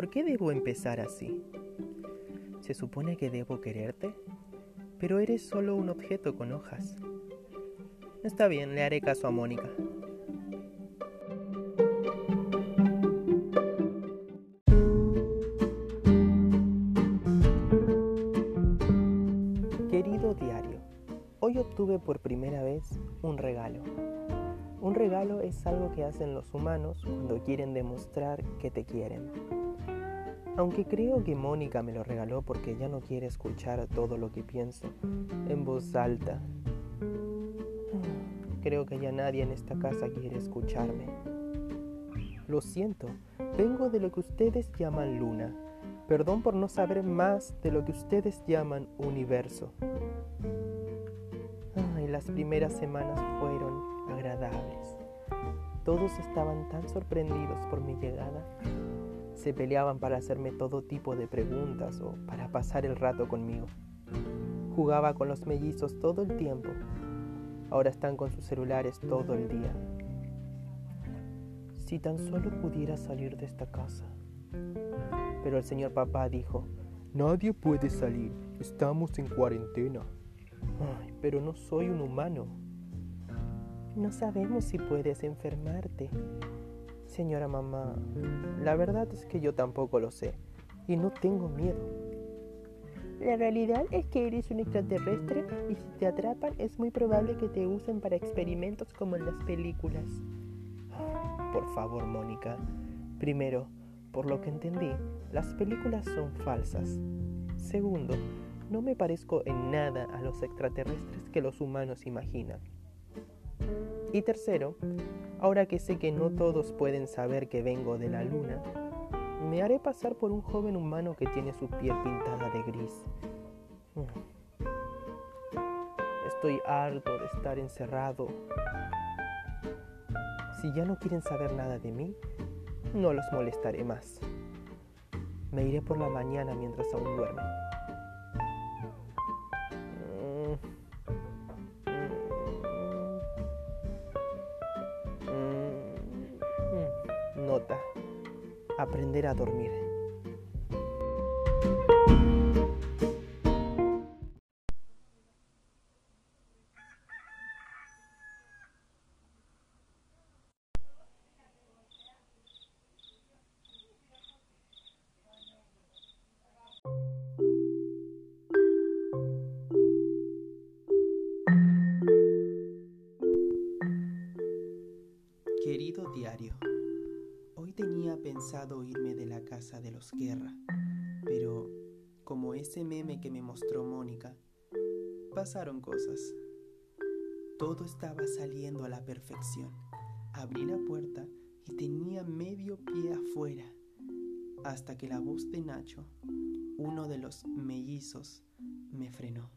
¿por qué debo empezar así? ¿Se supone que debo quererte? Pero eres solo un objeto con hojas. Está bien, le haré caso a Mónica. Querido diario, hoy obtuve por primera vez un regalo. Un regalo es algo que hacen los humanos cuando quieren demostrar que te quieren. Aunque creo que Mónica me lo regaló porque ya no quiere escuchar todo lo que pienso en voz alta. Creo que ya nadie en esta casa quiere escucharme. Lo siento, vengo de lo que ustedes llaman luna. Perdón por no saber más de lo que ustedes llaman universo. Ay, las primeras semanas fueron agradables. Todos estaban tan sorprendidos por mi llegada. Se peleaban para hacerme todo tipo de preguntas o para pasar el rato conmigo. Jugaba con los mellizos todo el tiempo. Ahora están con sus celulares todo el día. Si tan solo pudiera salir de esta casa. Pero el señor papá dijo, nadie puede salir, estamos en cuarentena. Ay, pero no soy un humano. No sabemos si puedes enfermarte. Señora mamá, la verdad es que yo tampoco lo sé y no tengo miedo. La realidad es que eres un extraterrestre y si te atrapan es muy probable que te usen para experimentos como en las películas. Por favor, Mónica. Primero, por lo que entendí, las películas son falsas. Segundo, no me parezco en nada a los extraterrestres que los humanos imaginan. Y tercero, ahora que sé que no todos pueden saber que vengo de la luna, me haré pasar por un joven humano que tiene su piel pintada de gris. Estoy harto de estar encerrado. Si ya no quieren saber nada de mí, no los molestaré más. Me iré por la mañana mientras aún duermen. Aprender a dormir. Irme de la casa de los Guerra, pero como ese meme que me mostró Mónica, pasaron cosas. Todo estaba saliendo a la perfección. Abrí la puerta y tenía medio pie afuera, hasta que la voz de Nacho, uno de los mellizos, me frenó.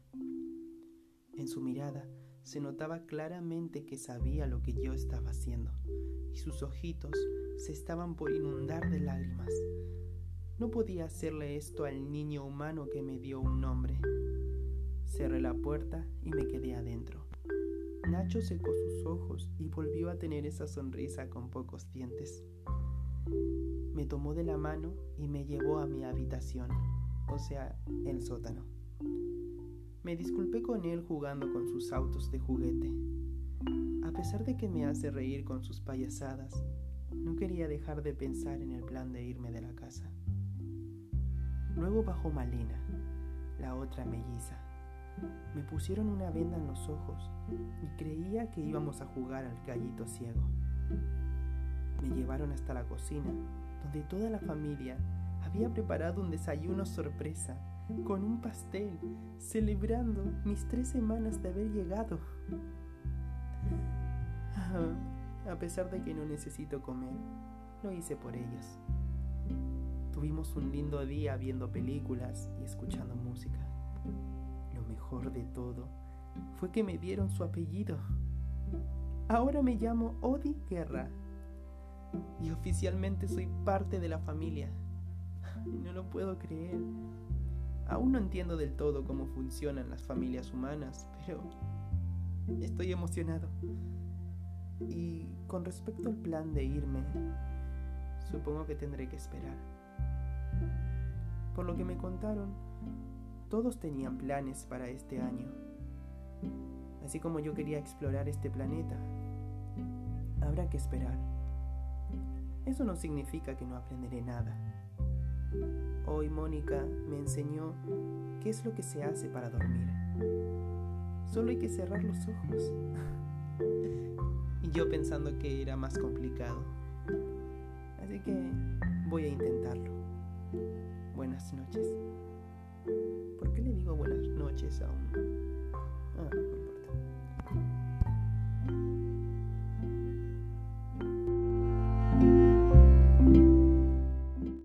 En su mirada se notaba claramente que sabía lo que yo estaba haciendo, y sus ojitos se estaban por inundar de lágrimas. No podía hacerle esto al niño humano que me dio un nombre. Cerré la puerta y me quedé adentro. Nacho secó sus ojos y volvió a tener esa sonrisa con pocos dientes. Me tomó de la mano y me llevó a mi habitación, o sea, el sótano. Me disculpé con él jugando con sus autos de juguete. A pesar de que me hace reír con sus payasadas, no quería dejar de pensar en el plan de irme de la casa. Luego bajó Malena, la otra melliza. Me pusieron una venda en los ojos y creía que íbamos a jugar al gallito ciego. Me llevaron hasta la cocina, donde toda la familia había preparado un desayuno sorpresa con un pastel, celebrando mis tres semanas de haber llegado. A pesar de que no necesito comer, lo hice por ellos. Tuvimos un lindo día viendo películas y escuchando música. Lo mejor de todo fue que me dieron su apellido. Ahora me llamo Odi Guerra y oficialmente soy parte de la familia. No lo puedo creer. Aún no entiendo del todo cómo funcionan las familias humanas, pero estoy emocionado. Y con respecto al plan de irme, supongo que tendré que esperar. Por lo que me contaron, todos tenían planes para este año. Así como yo quería explorar este planeta, habrá que esperar. Eso no significa que no aprenderé nada. Hoy Mónica me enseñó qué es lo que se hace para dormir. Solo hay que cerrar los ojos. y yo pensando que era más complicado. Así que voy a intentarlo. Buenas noches. ¿Por qué le digo buenas noches a un...